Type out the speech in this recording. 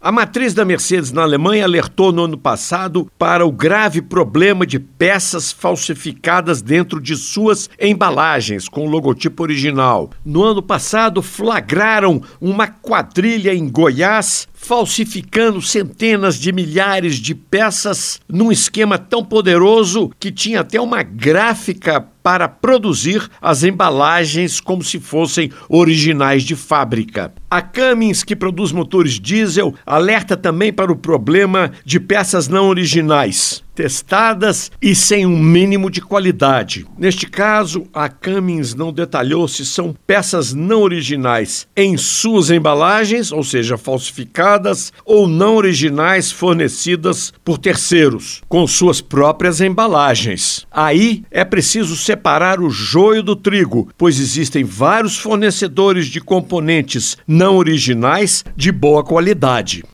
A matriz da Mercedes na Alemanha alertou no ano passado para o grave problema de peças falsificadas dentro de suas embalagens com o logotipo original. No ano passado, flagraram uma quadrilha em Goiás falsificando centenas de milhares de peças num esquema tão poderoso que tinha até uma gráfica para produzir as embalagens como se fossem originais de fábrica. A Cummins, que produz motores diesel, alerta também para o problema de peças não originais testadas e sem um mínimo de qualidade. Neste caso, a Cummins não detalhou se são peças não originais em suas embalagens, ou seja, falsificadas, ou não originais fornecidas por terceiros, com suas próprias embalagens. Aí é preciso separar o joio do trigo, pois existem vários fornecedores de componentes não originais de boa qualidade.